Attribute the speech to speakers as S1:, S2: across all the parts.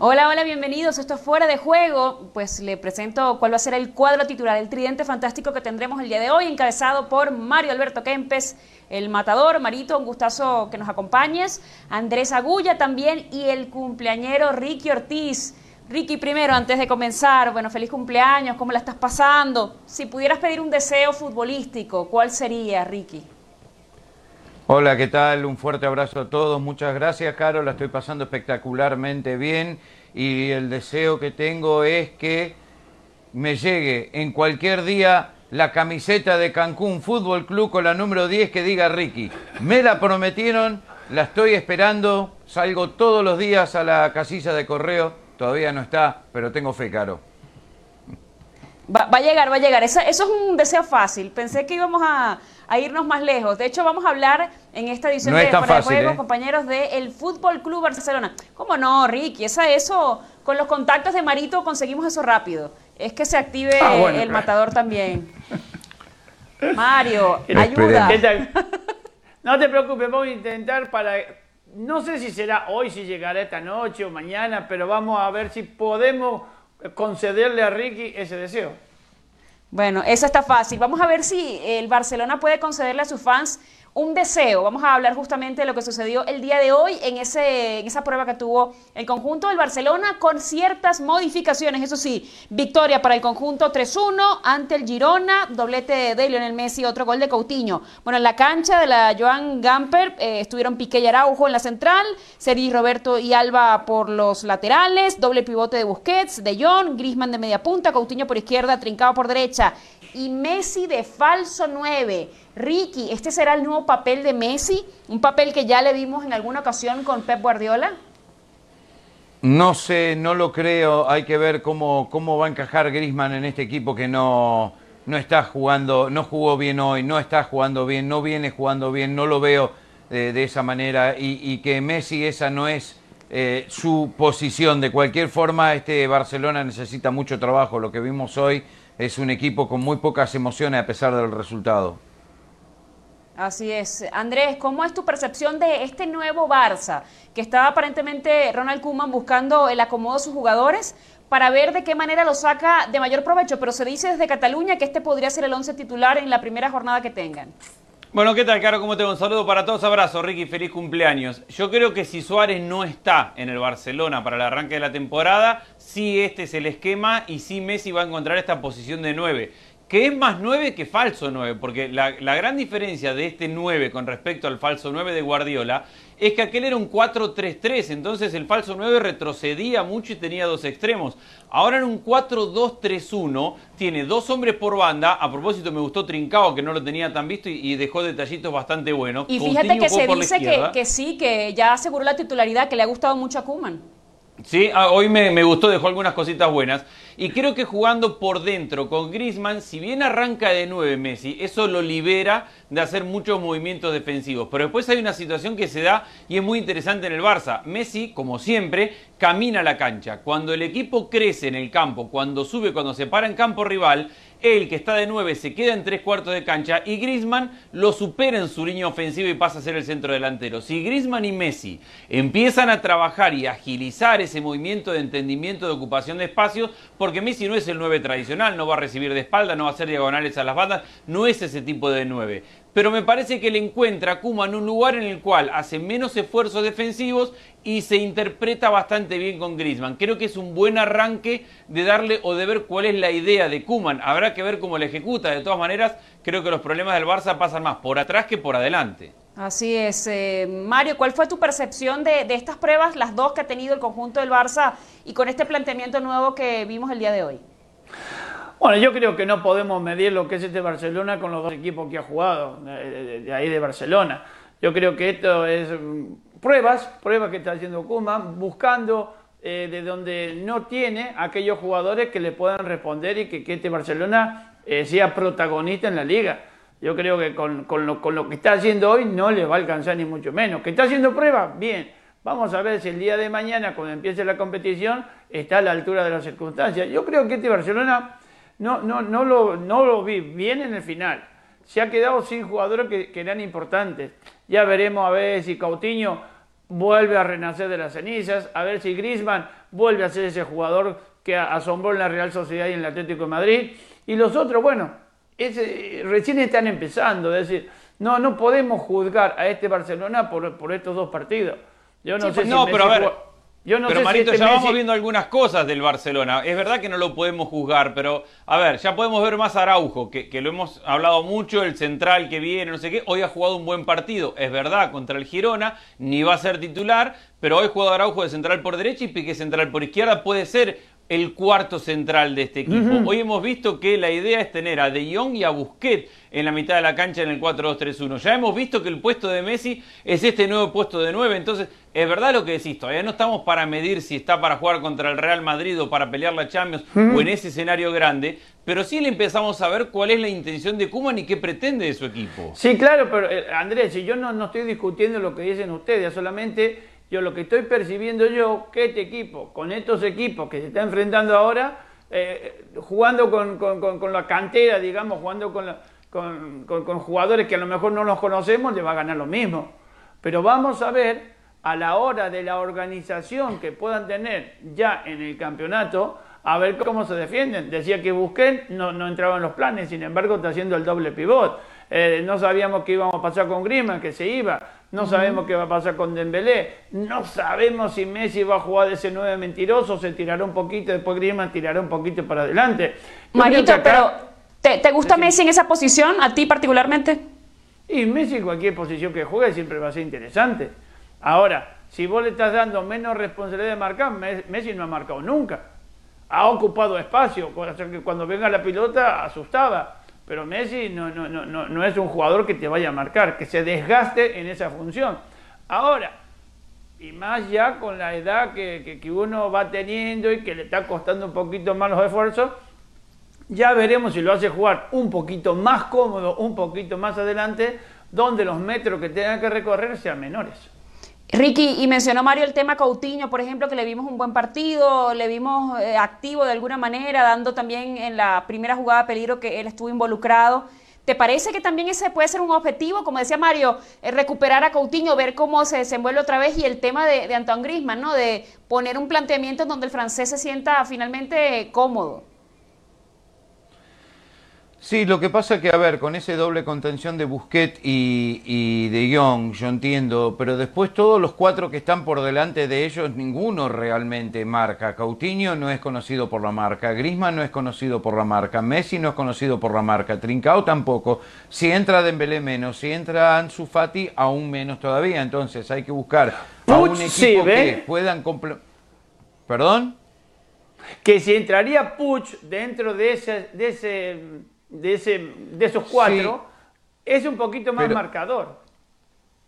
S1: Hola, hola, bienvenidos. Esto es Fuera de Juego. Pues le presento cuál va a ser el cuadro titular, el tridente fantástico que tendremos el día de hoy, encabezado por Mario Alberto Kempes, el matador. Marito, un gustazo que nos acompañes. Andrés Agulla también y el cumpleañero Ricky Ortiz. Ricky, primero, antes de comenzar, bueno, feliz cumpleaños, ¿cómo la estás pasando? Si pudieras pedir un deseo futbolístico, ¿cuál sería, Ricky?
S2: Hola, ¿qué tal? Un fuerte abrazo a todos. Muchas gracias, Caro. La estoy pasando espectacularmente bien y el deseo que tengo es que me llegue en cualquier día la camiseta de Cancún Fútbol Club con la número 10 que diga Ricky. Me la prometieron, la estoy esperando. Salgo todos los días a la casilla de correo. Todavía no está, pero tengo fe, Caro.
S1: Va, a llegar, va a llegar. Eso, eso es un deseo fácil. Pensé que íbamos a a irnos más lejos. De hecho, vamos a hablar en esta edición de Fuera Juego, ¿eh? compañeros, del Fútbol Club Barcelona. ¿Cómo no, Ricky? Esa, eso, con los contactos de Marito conseguimos eso rápido. Es que se active ah, el matador también. Mario, ayuda.
S3: No te preocupes, vamos a intentar para... No sé si será hoy, si llegará esta noche o mañana, pero vamos a ver si podemos concederle a Ricky ese deseo.
S1: Bueno, eso está fácil. Vamos a ver si el Barcelona puede concederle a sus fans un deseo. Vamos a hablar justamente de lo que sucedió el día de hoy en, ese, en esa prueba que tuvo el conjunto del Barcelona con ciertas modificaciones. Eso sí, victoria para el conjunto 3-1 ante el Girona, doblete de Lionel Messi, otro gol de Coutinho. Bueno, en la cancha de la Joan Gamper eh, estuvieron Piqué y Araujo en la central, Sergi Roberto y Alba por los laterales, doble pivote de Busquets, de Jong, Grisman de media punta, Coutinho por izquierda, Trincado por derecha y Messi de falso 9. Ricky, ¿este será el nuevo papel de Messi? ¿Un papel que ya le vimos en alguna ocasión con Pep Guardiola?
S2: No sé, no lo creo. Hay que ver cómo, cómo va a encajar Grisman en este equipo que no, no está jugando, no jugó bien hoy, no está jugando bien, no viene jugando bien, no lo veo de, esa manera y, que Messi esa no es eh, su posición. De cualquier forma, este Barcelona necesita mucho trabajo. Lo que vimos hoy es un equipo con muy pocas emociones a pesar del resultado.
S1: Así es. Andrés, ¿cómo es tu percepción de este nuevo Barça? Que estaba aparentemente Ronald Koeman buscando el acomodo de sus jugadores para ver de qué manera lo saca de mayor provecho, pero se dice desde Cataluña que este podría ser el once titular en la primera jornada que tengan.
S4: Bueno, ¿qué tal, Caro? ¿Cómo te va? Un saludo para todos. Abrazo, Ricky. Feliz cumpleaños. Yo creo que si Suárez no está en el Barcelona para el arranque de la temporada, sí este es el esquema y sí Messi va a encontrar esta posición de 9 que es más 9 que falso 9, porque la, gran diferencia de este 9 con respecto al falso 9 de Guardiola es que aquel era un 4-3-3, entonces el falso 9 retrocedía mucho y tenía dos extremos. Ahora en un 4-2-3-1 tiene dos hombres por banda, a propósito me gustó Trincao que no lo tenía tan visto y, dejó detallitos bastante buenos.
S1: Y fíjate que se dice que, que, sí, que ya aseguró la titularidad, que le ha gustado mucho a Kuman.
S4: Sí, ah, hoy me, me gustó, dejó algunas cositas buenas. Y creo que jugando por dentro con Griezmann, si bien arranca de 9 Messi, eso lo libera de hacer muchos movimientos defensivos. Pero después hay una situación que se da y es muy interesante en el Barça. Messi, como siempre, camina la cancha. Cuando el equipo crece en el campo, cuando sube, cuando se para en campo rival, él, que está de 9, se queda en tres cuartos de cancha y Grisman lo supera en su línea ofensiva y pasa a ser el centro delantero. Si Grisman y Messi empiezan a trabajar y agilizar ese movimiento de entendimiento de ocupación de espacios, porque Messi no es el 9 tradicional, no va a recibir de espalda, no va a hacer diagonales a las bandas, no es ese tipo de 9 pero me parece que le encuentra a Kuma en un lugar en el cual hace menos esfuerzos defensivos y se interpreta bastante bien con Griezmann. Creo que es un buen arranque de darle o de ver cuál es la idea de Kuman. Habrá que ver cómo la ejecuta. De todas maneras, creo que los problemas del Barça pasan más por atrás que por adelante.
S1: Así es. Eh, Mario, ¿cuál fue tu percepción de, de estas pruebas, las dos que ha tenido el conjunto del Barça y con este planteamiento nuevo que vimos el día de hoy?
S3: Bueno, yo creo que no podemos medir lo que es este Barcelona con los dos equipos que ha jugado de, ahí de Barcelona. Yo creo que esto es mm, pruebas, pruebas que está haciendo Kuman, buscando eh, de donde no tiene aquellos jugadores que le puedan responder y que, este Barcelona eh, sea protagonista en la liga. Yo creo que con, lo, con, lo, que está haciendo hoy no le va a alcanzar ni mucho menos. ¿Que está haciendo pruebas? Bien. Vamos a ver si el día de mañana, cuando empiece la competición, está a la altura de las circunstancias. Yo creo que este Barcelona no, no, no, lo, no lo vi bien en el final. Se ha quedado sin jugadores que, eran importantes. Ya veremos a ver si Coutinho vuelve a renacer de las cenizas, a ver si Griezmann vuelve a ser ese jugador que asombró en la Real Sociedad y en el Atlético de Madrid. Y los otros, bueno, recién están empezando, es decir, no, no podemos juzgar a este Barcelona por, por estos dos partidos.
S4: Yo no sé pues, si no, pero a ver, yo no pero Marito, este ya vamos viendo algunas cosas del Barcelona. Es verdad que no lo podemos juzgar, pero a ver, ya podemos ver más a Araujo, que, que, lo hemos hablado mucho, el central que viene, no sé qué. Hoy ha jugado un buen partido, es verdad, contra el Girona, ni va a ser titular, pero hoy jugado Araujo de central por derecha y Piqué central por izquierda. Puede ser el cuarto central de este equipo. Hoy hemos visto que la idea es tener a De Jong y a Busquets en la mitad de la cancha en el 4-2-3-1. Ya hemos visto que el puesto de Messi es este nuevo puesto de 9, entonces es verdad lo que decís, todavía no estamos para medir si está para jugar contra el Real Madrid o para pelear la Champions o en ese escenario grande, pero sí le empezamos a ver cuál es la intención de Kuman y qué pretende de su equipo.
S3: Sí, claro, pero eh, Andrés, si yo no, no estoy discutiendo lo que dicen ustedes, solamente yo lo que estoy percibiendo yo, que este equipo, con estos equipos que se está enfrentando ahora, eh, jugando con, la cantera, digamos, jugando con, jugadores que a lo mejor no los conocemos, le va a ganar lo mismo. Pero vamos a ver a la hora de la organización que puedan tener ya en el campeonato, a ver cómo se defienden. Decía que Busquets no, no entraba en los planes, sin embargo está haciendo el doble pivot. Eh, no sabíamos qué íbamos a pasar con Griezmann, que se iba. No sabemos qué va a pasar con Dembélé. No sabemos si Messi va a jugar de ese 9 mentiroso, se tirará un poquito, después Griezmann tirará un poquito para adelante.
S1: Marito, pero ¿te, gusta Messi en esa posición, a ti particularmente?
S3: Y Messi en cualquier posición que juegue siempre va a ser interesante. Ahora, si vos le estás dando menos responsabilidad de marcar, Messi no ha marcado nunca. Ha ocupado espacio, que cuando venga la pilota asustaba. Pero Messi no, no, no, no, es un jugador que te vaya a marcar, que se desgaste en esa función. Ahora, y más ya con la edad que, que, uno va teniendo y que le está costando un poquito más los esfuerzos, ya veremos si lo hace jugar un poquito más cómodo, un poquito más adelante, donde los metros que tenga que recorrer sean menores.
S1: Ricky, y mencionó Mario el tema Coutinho, por ejemplo, que le vimos un buen partido, le vimos eh, activo de alguna manera, dando también en la primera jugada peligro que él estuvo involucrado. ¿Te parece que también ese puede ser un objetivo, como decía Mario, eh, recuperar a Coutinho, ver cómo se desenvuelve otra vez y el tema de, de Antoine Griezmann, ¿no? De poner un planteamiento en donde el francés se sienta finalmente cómodo.
S2: Sí, lo que pasa que, a ver, con ese doble contención de Busquets y, de Jong, yo entiendo, pero después todos los cuatro que están por delante de ellos, ninguno realmente marca. Coutinho no es conocido por la marca, Griezmann no es conocido por la marca, Messi no es conocido por la marca, Trincao tampoco. Si entra Dembélé menos, si entra Ansu Fati aún menos todavía. Entonces hay que buscar a un equipo que puedan... ¿Perdón?
S3: Que si entraría Puch dentro de ese... De ese de, ese, de esos cuatro, es un poquito más marcador.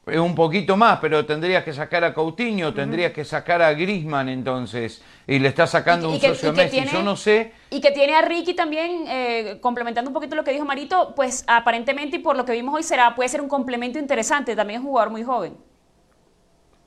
S2: Es un poquito más, pero tendrías que sacar a Coutinho, tendrías que sacar a Grisman entonces, y le está sacando un socio a Messi, yo no sé.
S1: Y que tiene a Ricky también, eh, complementando un poquito lo que dijo Marito, pues aparentemente y por lo que vimos hoy será, puede ser un complemento interesante, también es un jugador muy joven.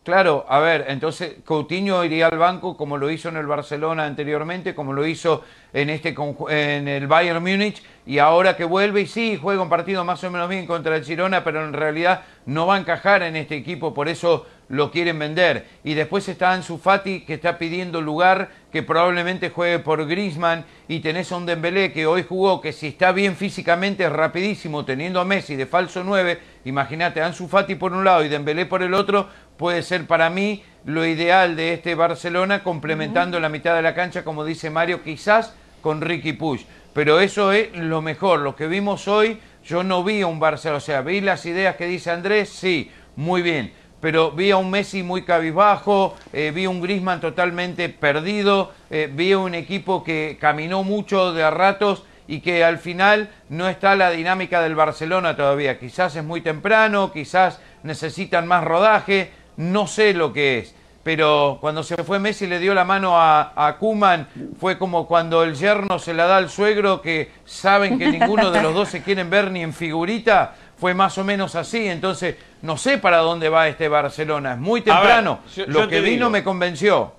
S2: Claro, a ver, entonces Coutinho iría al banco como lo hizo en el Barcelona anteriormente, como lo hizo en este en el Bayern Múnich y ahora que vuelve y sí juega un partido más o menos bien contra el Girona, pero en realidad no va a encajar en este equipo, por eso lo quieren vender. Y después está Ansu Fati que está pidiendo lugar, que probablemente juegue por Griezmann y tenés a un Dembélé que hoy jugó, que si está bien físicamente es rapidísimo, teniendo a Messi de falso 9, imagínate Ansu Fati por un lado y Dembélé por el otro, puede ser para mí lo ideal de este Barcelona, complementando la mitad de la cancha, como dice Mario, quizás con Ricky Push. Pero eso es lo mejor. Lo que vimos hoy, yo no vi a un Barcelona. O sea, vi las ideas que dice Andrés, sí, muy bien. Pero vi a un Messi muy cabizbajo, eh, vi a un Grisman totalmente perdido, eh, vi a un equipo que caminó mucho de a ratos y que al final no está la dinámica del Barcelona todavía. Quizás es muy temprano, quizás necesitan más rodaje, no sé lo que es. Pero cuando se fue Messi le dio la mano a, a Kuman, fue como cuando el yerno se la da al suegro, que saben que ninguno de los dos se quieren ver ni en figurita, fue más o menos así. Entonces, no sé para dónde va este Barcelona, es muy temprano. lo que vino me convenció.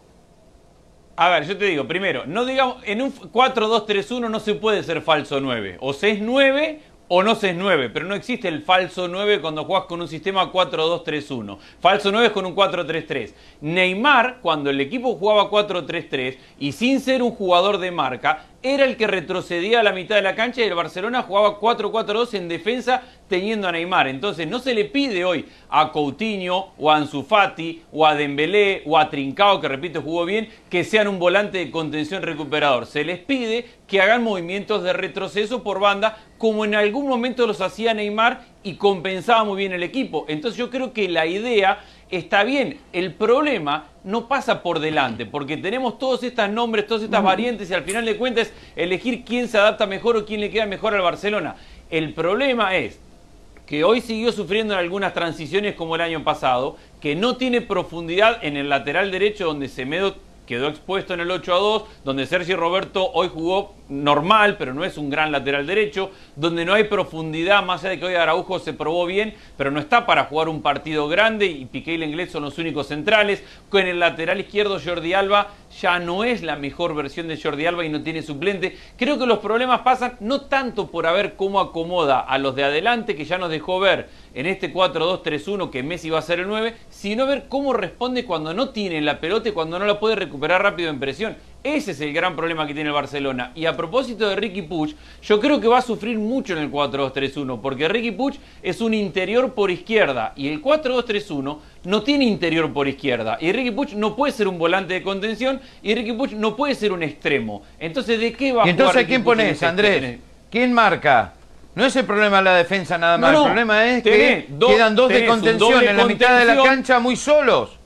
S4: A ver, yo te digo, primero, no digamos, en un 4-2-3-1 no se puede ser falso 9. O se es 9 o no es 9, pero no existe el falso 9 cuando juegas con un sistema 4-2-3-1. Falso 9 es con un 4-3-3. Neymar, cuando el equipo jugaba 4-3-3 y sin ser un jugador de marca, era el que retrocedía a la mitad de la cancha y el Barcelona jugaba 4-4-2 en defensa teniendo a Neymar. Entonces no se le pide hoy a Coutinho o a Ansu Fati o a Dembélé o a Trincao, que repito jugó bien, que sean un volante de contención recuperador. Se les pide que hagan movimientos de retroceso por banda como en algún momento los hacía Neymar y compensaba muy bien el equipo. Entonces yo creo que la idea está bien. El problema no pasa por delante, porque tenemos todos estos nombres, todas estas variantes y al final de cuentas elegir quién se adapta mejor o quién le queda mejor al Barcelona. El problema es que hoy siguió sufriendo en algunas transiciones como el año pasado, que no tiene profundidad en el lateral derecho donde Semedo quedó expuesto en el 8 a 2, donde Sergio Roberto hoy jugó normal, pero no es un gran lateral derecho, donde no hay profundidad, más allá de que hoy Araujo se probó bien, pero no está para jugar un partido grande y Piqué y Lenglet son los únicos centrales. Con el lateral izquierdo Jordi Alba ya no es la mejor versión de Jordi Alba y no tiene suplente. Creo que los problemas pasan no tanto por a ver cómo acomoda a los de adelante, que ya nos dejó ver en este 4-2-3-1 que Messi va a ser el 9, sino ver cómo responde cuando no tiene la pelota y cuando no la puede recuperar rápido en presión. Ese es el gran problema que tiene el Barcelona. Y a propósito de Ricky Puig, yo creo que va a sufrir mucho en el 4-2-3-1, porque Ricky Puig es un interior por izquierda y el 4-2-3-1 no tiene interior por izquierda. Y Ricky Puig no puede ser un volante de contención y Ricky Puig no puede ser un extremo. Entonces, ¿de qué va a
S2: ¿Y entonces
S4: jugar
S2: quién pones,
S4: este
S2: Andrés? ¿Quién marca? No es el problema de la defensa nada más, el problema es que quedan dos de contención en la mitad de la cancha muy solos.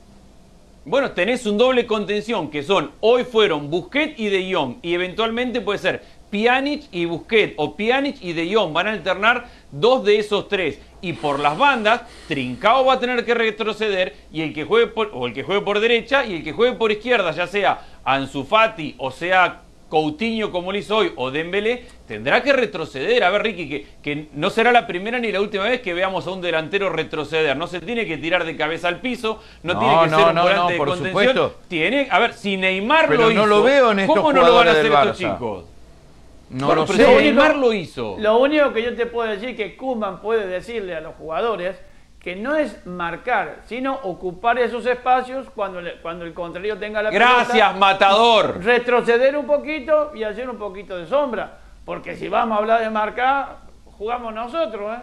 S4: Bueno, tenés un doble contención que son, hoy fueron Busquets y De Jong y eventualmente puede ser Pjanic y Busquets o Pjanic y De Jong. Van a alternar dos de esos tres. Y por las bandas, Trincao va a tener que retroceder y el que juegue por, o el que juegue por derecha y el que juegue por izquierda, ya sea Ansu Fati o sea Coutinho como lo hizo hoy o Dembélé, tendrá que retroceder. A ver, Ricky, que, que, no será la primera ni la última vez que veamos a un delantero retroceder. No se tiene que tirar de cabeza al piso, no, tiene que ser un volante de contención. Supuesto. Tiene, a ver, si Neymar lo hizo,
S2: lo veo en
S4: ¿cómo no lo van a hacer estos chicos?
S2: No lo sé.
S4: Neymar lo hizo.
S3: Lo único que yo te puedo decir que Kuman puede decirle a los jugadores que no es marcar, sino ocupar esos espacios cuando, cuando el contrario tenga la
S4: Gracias, matador.
S3: Retroceder un poquito y hacer un poquito de sombra. Porque si vamos a hablar de marcar, jugamos nosotros, ¿eh?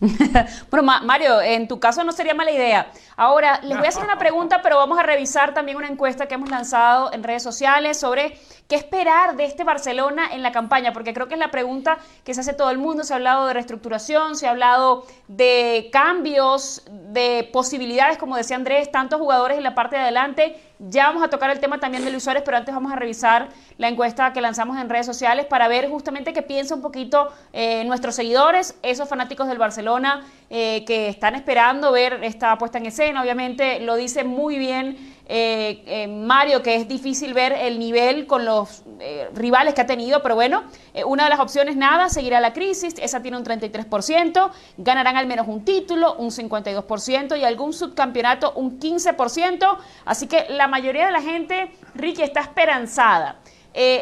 S1: bueno, Mario, en tu caso no sería mala idea. Ahora, les voy a hacer una pregunta, pero vamos a revisar también una encuesta que hemos lanzado en redes sociales sobre qué esperar de este Barcelona en la campaña, porque creo que es la pregunta que se hace todo el mundo. Se ha hablado de reestructuración, se ha hablado de cambios, de posibilidades, como decía Andrés, tantos jugadores en la parte de adelante. Ya vamos a tocar el tema también de Luis Suárez, pero antes vamos a revisar la encuesta que lanzamos en redes sociales para ver justamente qué piensa un poquito eh, nuestros seguidores, esos fanáticos del Barcelona eh, que están esperando ver esta puesta en escena. Obviamente lo dice muy bien eh, eh, Mario, que es difícil ver el nivel con los eh, rivales que ha tenido, pero bueno, una de las opciones, nada, seguirá la crisis, esa tiene un 33%, ganarán al menos un título, un 52%, y algún subcampeonato, un 15%, así que la mayoría de la gente, Ricky, está esperanzada.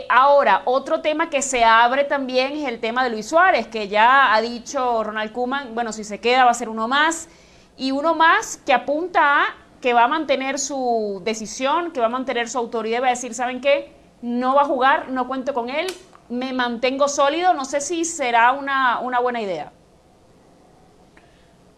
S1: Ahora, otro tema que se abre también es el tema de Luis Suárez, que ya ha dicho Ronald Kuman, bueno, si se queda va a ser uno más, y uno más que apunta a que va a mantener su decisión, que va a mantener su autoridad, va a decir, ¿saben qué? No va a jugar, no cuento con él, me mantengo sólido, no sé si será una, una buena idea.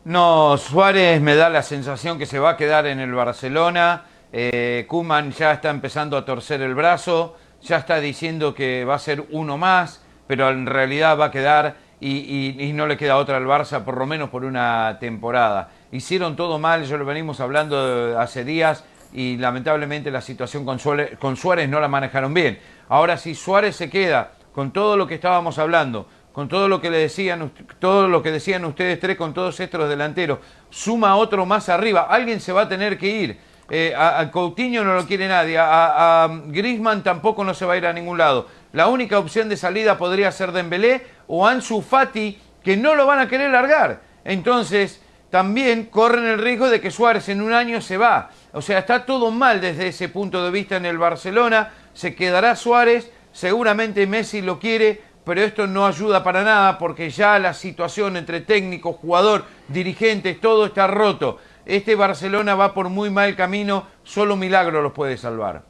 S2: No, Suárez me da la sensación que se va a quedar en el Barcelona. Eh, Kuman ya está empezando a torcer el brazo, ya está diciendo que va a ser uno más, pero en realidad va a quedar y, no le queda otra al Barça, por lo menos por una temporada hicieron todo mal, ya lo venimos hablando hace días y lamentablemente la situación con Suárez, con Suárez no la manejaron bien. Ahora si Suárez se queda con todo lo que estábamos hablando, con todo lo que le decían, todo lo que decían ustedes tres, con todos estos delanteros, suma otro más arriba, alguien se va a tener que ir. Eh, a, Coutinho no lo quiere nadie, a, a Griezmann tampoco no se va a ir a ningún lado. La única opción de salida podría ser Dembélé o Ansu Fati, que no lo van a querer largar. Entonces, también corren el riesgo de que Suárez en un año se va. O sea, está todo mal desde ese punto de vista en el Barcelona. Se quedará Suárez, seguramente Messi lo quiere, pero esto no ayuda para nada porque ya la situación entre técnico, jugador, dirigentes, todo está roto. Este Barcelona va por muy mal camino, solo milagro los puede salvar.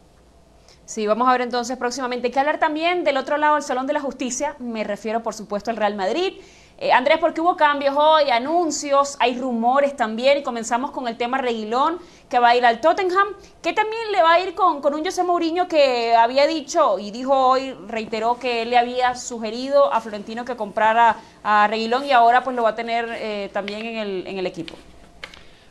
S1: Sí, vamos a ver entonces próximamente. Hay que hablar también del otro lado del Salón de la Justicia, me refiero por supuesto al Real Madrid. Eh, Andrés, porque hubo cambios hoy, anuncios, hay rumores también, y comenzamos con el tema Reguilón, que va a ir al Tottenham, que también le va a ir con, con un José Mourinho que había dicho y dijo hoy, reiteró que él le había sugerido a Florentino que comprara a Reguilón y ahora pues lo va a tener eh, también en el, en el equipo.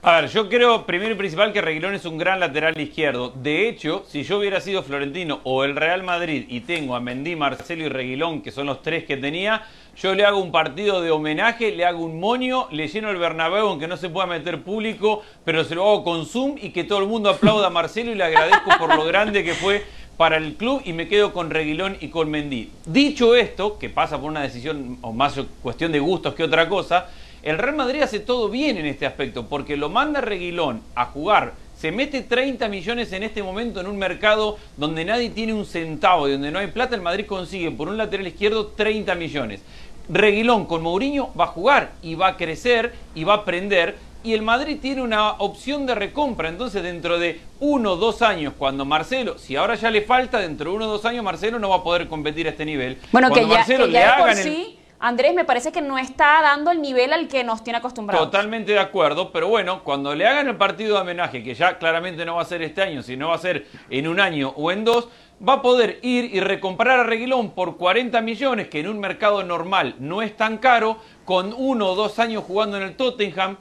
S4: A ver, yo creo primero y principal que Reguilón es un gran lateral izquierdo. De hecho, si yo hubiera sido Florentino o el Real Madrid y tengo a Mendy, Marcelo y Reguilón, que son los tres que tenía, yo le hago un partido de homenaje, le hago un moño, le lleno el Bernabéu aunque no se pueda meter público, pero se lo hago con Zoom y que todo el mundo aplauda a Marcelo y le agradezco por lo grande que fue para el club y me quedo con Reguilón y con Mendy. Dicho esto, que pasa por una decisión o más cuestión de gustos que otra cosa, el Real Madrid hace todo bien en este aspecto, porque lo manda Reguilón a jugar. Se mete 30 millones en este momento en un mercado donde nadie tiene un centavo y donde no hay plata. El Madrid consigue por un lateral izquierdo 30 millones. Reguilón con Mourinho va a jugar y va a crecer y va a aprender. Y el Madrid tiene una opción de recompra. Entonces, dentro de uno o dos años, cuando Marcelo, si ahora ya le falta, dentro de uno o dos años, Marcelo no va a poder competir a este nivel.
S1: Bueno,
S4: cuando
S1: que ya,
S4: Marcelo
S1: que
S4: le
S1: por
S4: hagan el-
S1: sí, Andrés, me parece que no está dando el nivel al que nos tiene acostumbrados.
S4: Totalmente de acuerdo, pero bueno, cuando le hagan el partido de homenaje, que ya claramente no va a ser este año, sino va a ser en un año o en dos, va a poder ir y recomprar a Reguilón por 40 millones, que en un mercado normal no es tan caro, con uno o dos años jugando en el Tottenham,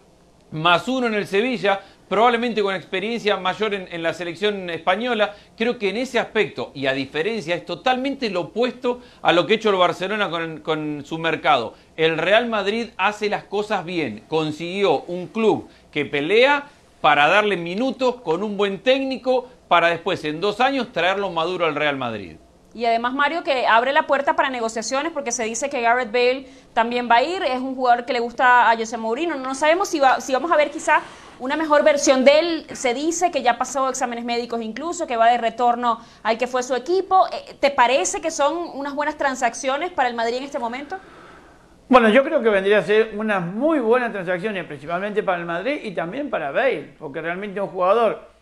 S4: más uno en el Sevilla, probablemente con experiencia mayor en, la selección española. Creo que en ese aspecto, y a diferencia, es totalmente lo opuesto a lo que ha hecho el Barcelona con, con su mercado. El Real Madrid hace las cosas bien, consiguió un club que pelea para darle minutos con un buen técnico para después en dos años traerlo maduro al Real Madrid.
S1: Y además Mario que abre la puerta para negociaciones porque se dice que Garrett Bale también va a ir, es un jugador que le gusta a José Mourinho, no sabemos si, va- si vamos a ver quizá una mejor versión de él, se dice que ya pasó exámenes médicos incluso, que va de retorno al que fue su equipo, Eh, ¿te parece que son unas buenas transacciones para el Madrid en este momento?
S3: Bueno, yo creo que vendría a ser unas muy buenas transacciones, principalmente para el Madrid y también para Bale, porque realmente un jugador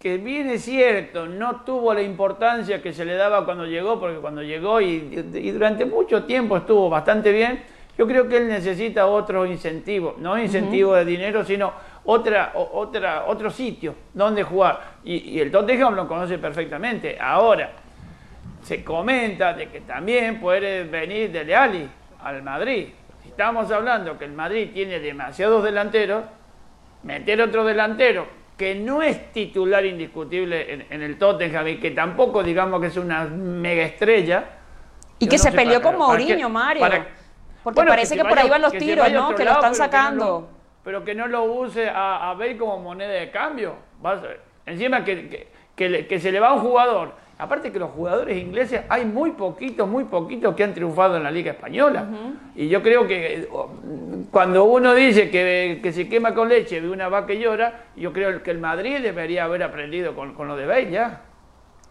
S3: que bien es cierto, no tuvo la importancia que se le daba cuando llegó, porque cuando llegó y, y durante mucho tiempo estuvo bastante bien, yo creo que él necesita otro incentivo, no incentivo de dinero, sino otra, otra, otro sitio donde jugar. Y, y el Tottenham lo conoce perfectamente. Ahora, se comenta de que también puede venir Dele Alli al Madrid. Si estamos hablando que el Madrid tiene demasiados delanteros, meter otro delantero que no es titular indiscutible en, en el Tottenham y que tampoco digamos que es una mega estrella.
S1: Y que
S3: no
S1: se peleó
S3: para-
S1: con Mourinho, Mario.
S3: para-
S1: Porque
S3: Bueno,
S1: parece que por ahí van los tiros,
S3: a
S1: ¿no? Que lo están
S3: pero que no
S1: sacando.
S3: lo- pero que no lo use a, a Bale como moneda de cambio. A- encima que, que, se le va un jugador. Aparte que los jugadores ingleses hay muy poquitos, muy poquitos que han triunfado en la Liga Española. Y yo creo que eh, cuando uno dice que, que se quema con leche ve una vaca y llora, yo creo que el Madrid debería haber aprendido con, con lo de Bale ya.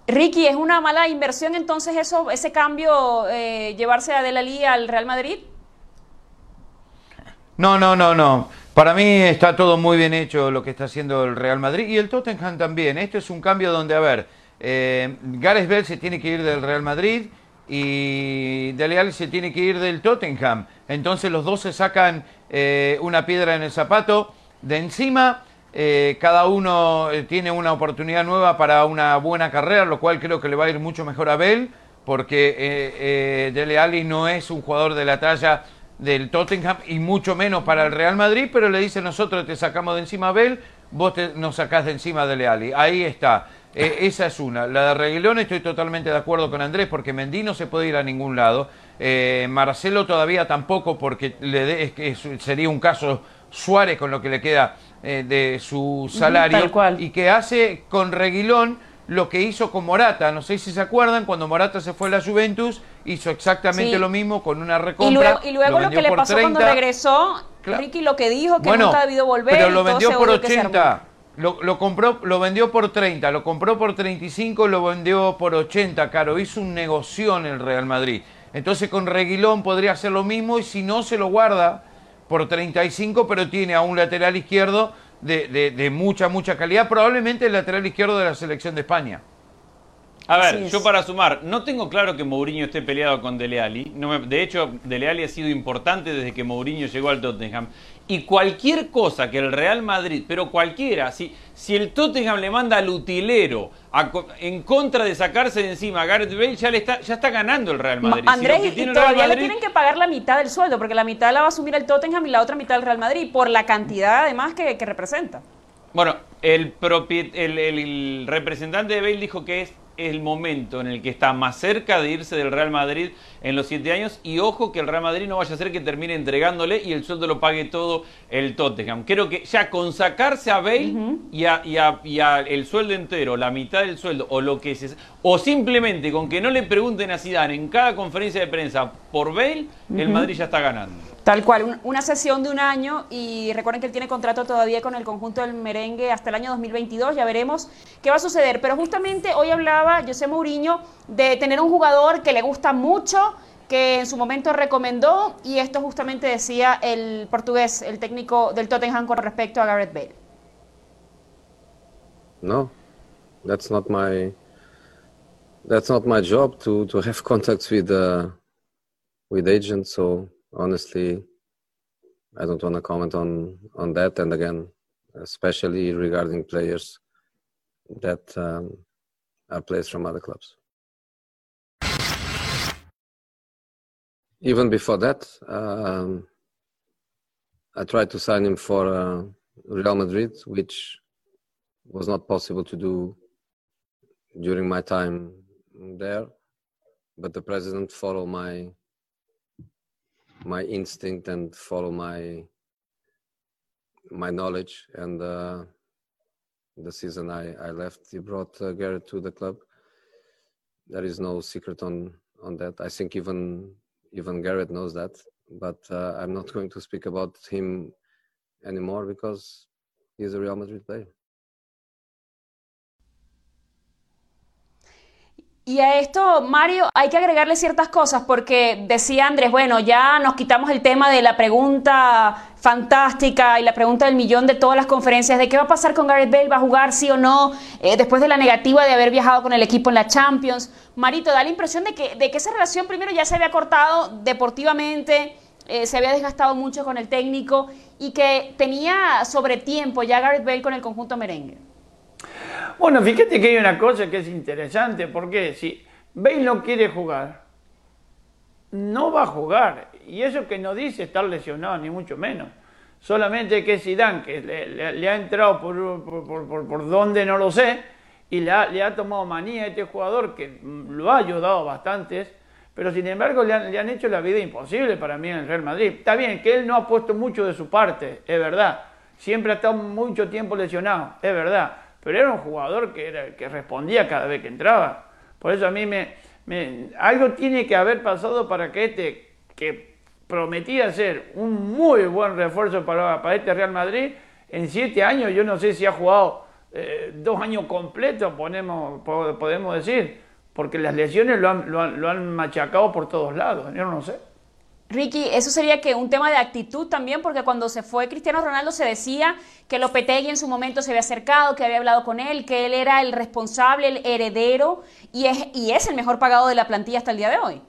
S1: Ricky, ¿es una mala inversión entonces eso, ese cambio, eh, llevarse a Delali al Real Madrid?
S2: No, no, no, no. Para mí está todo muy bien hecho lo que está haciendo el Real Madrid y el Tottenham también. Este es un cambio donde, a ver, eh, Gareth Bale se tiene que ir del Real Madrid y Dele Alli se tiene que ir del Tottenham. Entonces los dos se sacan eh, una piedra en el zapato de encima. eh, cada uno tiene una oportunidad nueva para una buena carrera, lo cual creo que le va a ir mucho mejor a Bale, porque Dele Alli no es un jugador de la talla del Tottenham y mucho menos para el Real Madrid, pero le dice nosotros te sacamos de encima a Bell, vos nos sacás de encima de Leali. Ahí está. Eh, esa es una. La de Reguilón estoy totalmente de acuerdo con Andrés porque Mendy no se puede ir a ningún lado. Eh, Marcelo todavía tampoco porque le de- es que es- sería un caso Suárez con lo que le queda eh, de su salario
S1: tal cual.
S2: y que hace con Reguilón lo que hizo con Morata. No sé si se acuerdan, cuando Morata se fue a la Juventus, hizo exactamente
S1: Sí.
S2: lo mismo con una recompra.
S1: Y luego, y luego lo, que le pasó cuando
S2: 30.
S1: regresó,
S2: Claro.
S1: Ricky lo que dijo, que
S2: Bueno,
S1: nunca ha debido volver.
S2: Pero lo vendió por
S1: odio que se armó.
S2: 80. Lo, lo compró, lo vendió por 30, lo compró por 35, lo vendió por 80, caro. Hizo un negocio en el Real Madrid. Entonces con Reguilón podría hacer lo mismo y si no se lo guarda por 35, pero tiene a un lateral izquierdo de, de mucha, mucha calidad, probablemente el lateral izquierdo de la selección de España.
S4: A ver, yo para sumar, no tengo claro que Mourinho esté peleado con Dele Alli. No de hecho, Dele Alli ha sido importante desde que Mourinho llegó al Tottenham. Y cualquier cosa que el Real Madrid, pero cualquiera, si, si el Tottenham le manda al utilero en contra de sacarse de encima a Gareth Bale, ya, le está, ya está ganando el Real Madrid.
S1: Andrés, y todavía le tienen que pagar la mitad del sueldo, porque la mitad la va a asumir el Tottenham y la otra mitad el Real Madrid, por la cantidad además que, que representa.
S4: Bueno, el, el, el representante de Bale dijo que es el momento en el que está más cerca de irse del Real Madrid en los siete años y ojo que el Real Madrid no vaya a ser que termine entregándole y el sueldo lo pague todo el Tottenham. Creo que ya con sacarse a Bale y, a, el sueldo entero, la mitad del sueldo o lo que se... O simplemente con que no le pregunten a Zidane en cada conferencia de prensa por Bale, el Madrid ya está ganando.
S1: Tal cual, una sesión de un año y recuerden que él tiene contrato todavía con el conjunto del merengue hasta el año 2022, ya veremos qué va a suceder. Pero justamente hoy hablaba José Mourinho de tener un jugador que le gusta mucho, que en su momento recomendó y esto justamente decía el portugués, el técnico del Tottenham con respecto a Gareth Bale.
S5: No, that's not my that's not my job to to have contacts with uh, with agents so honestly, I don't want to comment on on that. And again, especially regarding players that um, are players from other clubs. Even before that, um, I tried to sign him for uh, Real Madrid, which was not possible to do during my time there. But the president followed my my instinct and follow my my knowledge. And uh, the season I, I left he brought uh, Garrett to the club. There is no secret on on that. I think even even Garrett knows that. But uh, I'm not going to speak about him anymore because he's a Real Madrid player
S1: Y a esto, Mario, hay que agregarle ciertas cosas porque decía Andrés, bueno, ya nos quitamos el tema de la pregunta fantástica y la pregunta del millón de todas las conferencias de qué va a pasar con Gareth Bale, va a jugar sí o no, eh, después de la negativa de haber viajado con el equipo en la Champions. Marito, da la impresión de que, de que esa relación primero ya se había cortado deportivamente, eh, se había desgastado mucho con el técnico y que tenía sobre tiempo ya Gareth Bale con el conjunto merengue.
S3: Bueno, fíjate que hay una cosa que es interesante, porque si Bale no quiere jugar, no va a jugar. Y eso que no dice estar lesionado, ni mucho menos. Solamente que Zidane, que le, ha entrado por, por, por, donde no lo sé, y le ha, tomado manía a este jugador que lo ha ayudado bastante, pero sin embargo le han, le han, hecho la vida imposible para mí en el Real Madrid. Está bien que él no ha puesto mucho de su parte, es verdad. Siempre ha estado mucho tiempo lesionado, es verdad pero era un jugador que, era, que respondía cada vez que entraba. Por eso a mí me, algo tiene que haber pasado para que este, que prometía ser un muy buen refuerzo para, para este Real Madrid, en siete años, yo no sé si ha jugado eh, dos años completos, ponemos, podemos decir, porque las lesiones lo han, lo, han, lo han machacado por todos lados, yo no sé.
S1: Ricky, eso sería que un tema de actitud también, porque cuando se fue Cristiano Ronaldo se decía que Lopetegui en su momento se había acercado, que había hablado con él, que él era el responsable, el heredero y es, y es el mejor pagado de la plantilla hasta el día de hoy.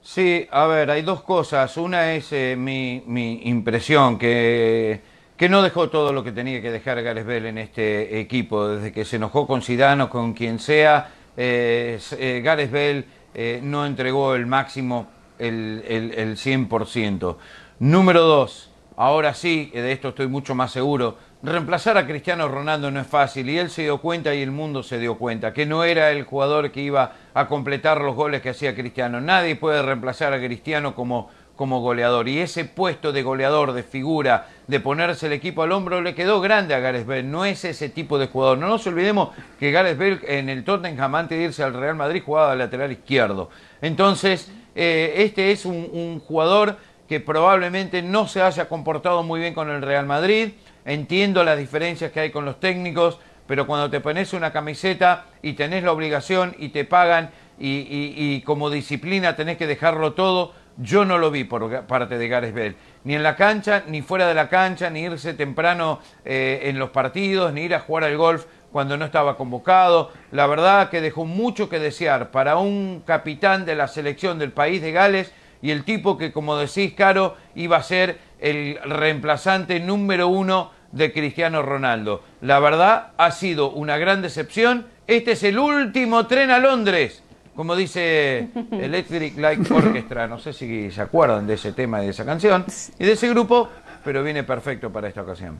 S2: Sí, a ver, hay dos cosas. Una es eh, mi, impresión, que, que, no dejó todo lo que tenía que dejar Gareth Bell en este equipo, desde que se enojó con Zidane con quien sea. Eh, eh Gareth Bell eh, no entregó el máximo, el, el, 100%. Número dos, ahora sí, de esto estoy mucho más seguro, reemplazar a Cristiano Ronaldo no es fácil y él se dio cuenta y el mundo se dio cuenta que no era el jugador que iba a completar los goles que hacía Cristiano. Nadie puede reemplazar a Cristiano como como goleador. Y ese puesto de goleador, de figura, de ponerse el equipo al hombro, le quedó grande a Gareth Bale. No es ese tipo de jugador. No nos olvidemos que Gareth Bale en el Tottenham, antes de irse al Real Madrid, jugaba de lateral izquierdo. Entonces, eh, este es un, jugador que probablemente no se haya comportado muy bien con el Real Madrid. Entiendo las diferencias que hay con los técnicos, pero cuando te pones una camiseta y tenés la obligación y te pagan y, y- y como disciplina tenés que dejarlo todo, yo no lo vi por parte de Gareth Bale. Ni en la cancha, ni fuera de la cancha, ni irse temprano eh, en los partidos, ni ir a jugar al golf cuando no estaba convocado. La verdad que dejó mucho que desear para un capitán de la selección del país de Gales y el tipo que, como decís, Caro, iba a ser el reemplazante número uno de Cristiano Ronaldo. La verdad ha sido una gran decepción. Este es el último tren a Londres, como dice Electric Light Orchestra. No sé si se acuerdan de ese tema y de esa canción y de ese grupo, pero viene perfecto para esta ocasión.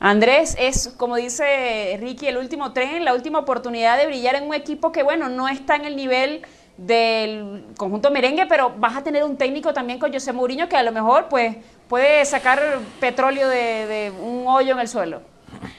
S1: Andrés, es como dice Ricky, el último tren, la última oportunidad de brillar en un equipo que, bueno, no está en el nivel del conjunto merengue, pero vas a tener un técnico también con José Mourinho que a lo mejor pues puede sacar petróleo de, de un hoyo en el suelo.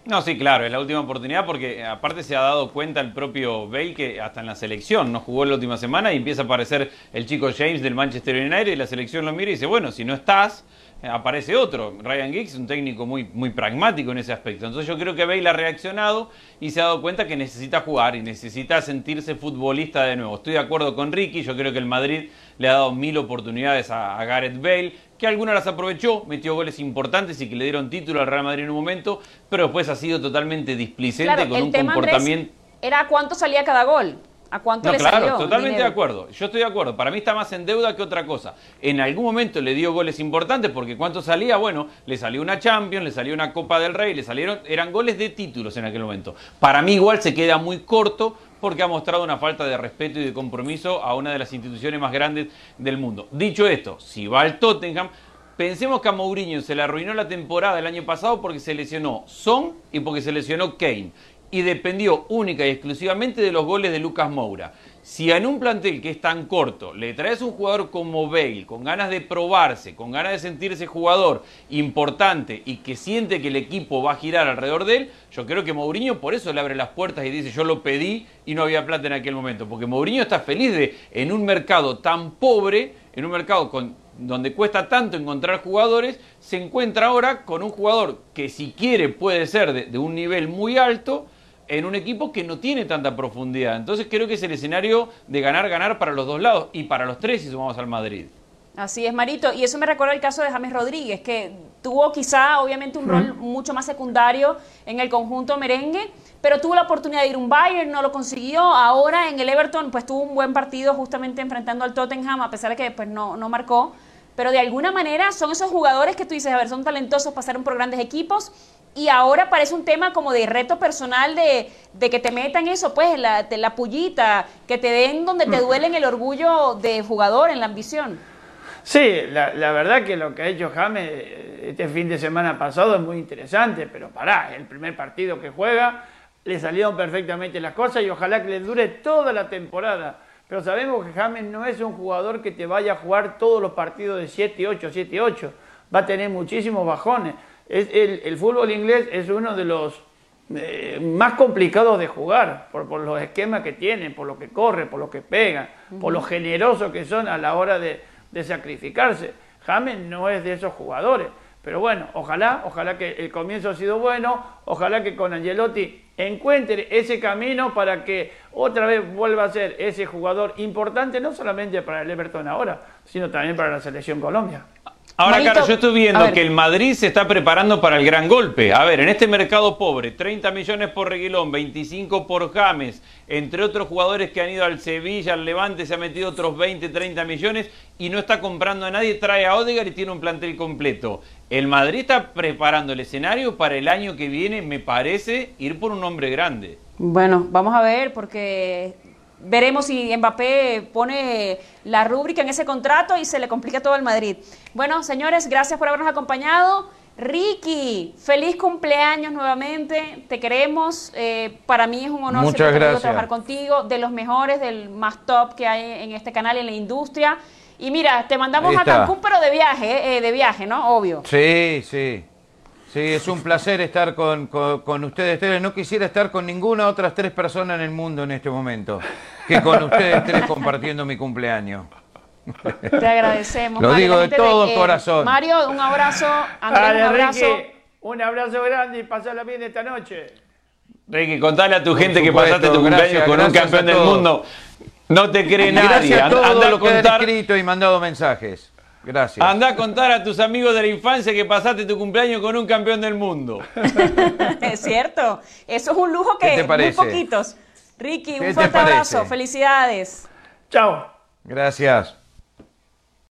S4: No, sí, claro, es la última oportunidad porque eh, aparte se ha dado cuenta el propio Bale que hasta en la selección no jugó la última semana y empieza a aparecer el chico James del Manchester United y la selección lo mira y dice, bueno, si no estás, aparece otro. Ryan Giggs es un técnico muy, muy pragmático en ese aspecto. Entonces yo creo que Bale ha reaccionado y se ha dado cuenta que necesita jugar y necesita sentirse futbolista de nuevo. Estoy de acuerdo con Ricky, yo creo que el Madrid le ha dado mil oportunidades a, a Gareth Bale, que algunas las aprovechó, metió goles importantes y que le dieron título al Real Madrid en un momento, pero después ha sido totalmente displicente
S1: Claro,
S4: con un
S1: Andrés,
S4: comportamiento...
S1: era cuánto salía cada gol, a cuánto
S4: No,
S1: le
S4: claro,
S1: salió.
S4: totalmente
S1: dinero.
S4: de acuerdo. Yo estoy de acuerdo. Para mí está más en deuda que otra cosa. En algún momento le dio goles importantes porque cuánto salía, bueno, le salió una Champions, le salió una Copa del Rey, le salieron, eran goles de títulos en aquel momento. Para mí igual se queda muy corto porque ha mostrado una falta de respeto y de compromiso a una de las instituciones más grandes del mundo. Dicho esto, si va al Tottenham, pensemos que a Mourinho se le arruinó la temporada el año pasado porque se lesionó Son y porque se lesionó Kane y dependió única y exclusivamente de los goles de Lucas Moura. Si en un plantel que es tan corto le traes un jugador como Bale, con ganas de probarse, con ganas de sentirse jugador importante y que siente que el equipo va a girar alrededor de él, yo creo que Mourinho por eso le abre las puertas y dice yo lo pedí y no había plata en aquel momento, porque Mourinho está feliz de en un mercado tan pobre, en un mercado con donde cuesta tanto encontrar jugadores, se encuentra ahora con un jugador que si quiere puede ser de, de un nivel muy alto en un equipo que no tiene tanta profundidad. Entonces creo que es el escenario de ganar-ganar para los dos lados y para los tres si sumamos al Madrid.
S1: Así es, Marito. Y eso me recuerda el caso de James Rodríguez, que tuvo quizá, obviamente, un rol mucho más secundario en el conjunto merengue, pero tuvo la oportunidad de ir a un Bayern, no lo consiguió. Ahora en el Everton, pues tuvo un buen partido justamente enfrentando al Tottenham, a pesar de que pues, no, no marcó. Pero de alguna manera son esos jugadores que tú dices, a ver, son talentosos, pasaron por grandes equipos. Y ahora parece un tema como de reto personal de, de que te metan eso, pues, la, de la pullita, que te den donde te duelen el orgullo de jugador, en la ambición.
S3: Sí, la, la verdad que lo que ha hecho James eh, este fin de semana pasado es muy interesante, pero pará, el primer partido que juega le salieron perfectamente las cosas y ojalá que le dure toda la temporada. Pero sabemos que James no es un jugador que te vaya a jugar todos los partidos de 7-8, 7-8. Va a tener muchísimos bajones. Es el, el fútbol inglés es uno de los eh, más complicados de jugar por, por los esquemas que tienen, por lo que corre, por lo que pegan, por lo generosos que son a la hora de, de sacrificarse. James no es de esos jugadores. Pero bueno, ojalá, ojalá que el comienzo ha sido bueno, ojalá que con Angelotti encuentre ese camino para que otra vez vuelva a ser ese jugador importante, no solamente para el Everton ahora, sino también para la selección Colombia.
S4: Ahora,
S1: Marito,
S4: Caro, yo estoy viendo que el Madrid se está preparando para el gran golpe. A ver, en este mercado pobre, 30 millones por Reguilón, 25 por James, entre otros jugadores que han ido al Sevilla, al Levante, se ha metido otros 20, 30 millones y no está comprando a nadie, trae a Odegaard y tiene un plantel completo. El Madrid está preparando el escenario para el año que viene, me parece, ir por un hombre grande.
S1: Bueno, vamos a ver, porque veremos si Mbappé pone la rúbrica en ese contrato y se le complica todo al Madrid. Bueno, señores, gracias por habernos acompañado. Ricky, feliz cumpleaños nuevamente, te queremos. eh, para mí es un honor
S2: Muchas gracias.
S1: trabajar contigo, de los mejores, del más top que hay en este canal y en la industria. Y mira, te mandamos a. Cancún, pero de viaje, eh, de viaje, ¿no? Obvio.
S2: Sí, sí. Sí, es un placer estar con, con, con ustedes tres. No quisiera estar con ninguna otras tres personas en el mundo en este momento que con ustedes tres compartiendo mi cumpleaños.
S1: Te agradecemos.
S2: Lo
S1: Mario,
S2: digo de todo corazón.
S1: Mario, un abrazo. Andrés,
S3: Dale,
S1: un abrazo.
S3: Ricky, un abrazo grande y pasala bien esta noche.
S4: Ricky, contale a tu
S2: Por
S4: gente que pasaste tu
S2: gracias,
S4: cumpleaños con un
S2: gracias
S4: campeón del mundo. No te cree
S2: Y
S4: nadie.
S2: gracias a todos
S4: anda a
S2: los que han escrito y mandado mensajes. Gracias.
S4: anda a contar a tus amigos de la infancia que pasaste tu cumpleaños con un campeón del mundo.
S1: Es cierto. Eso es un lujo
S2: ¿Qué
S1: que
S2: te
S1: muy
S2: parece?
S1: poquitos. Ricky,
S2: ¿Qué
S1: un
S2: te
S1: fuerte abrazo. Felicidades.
S3: Chao.
S2: Gracias.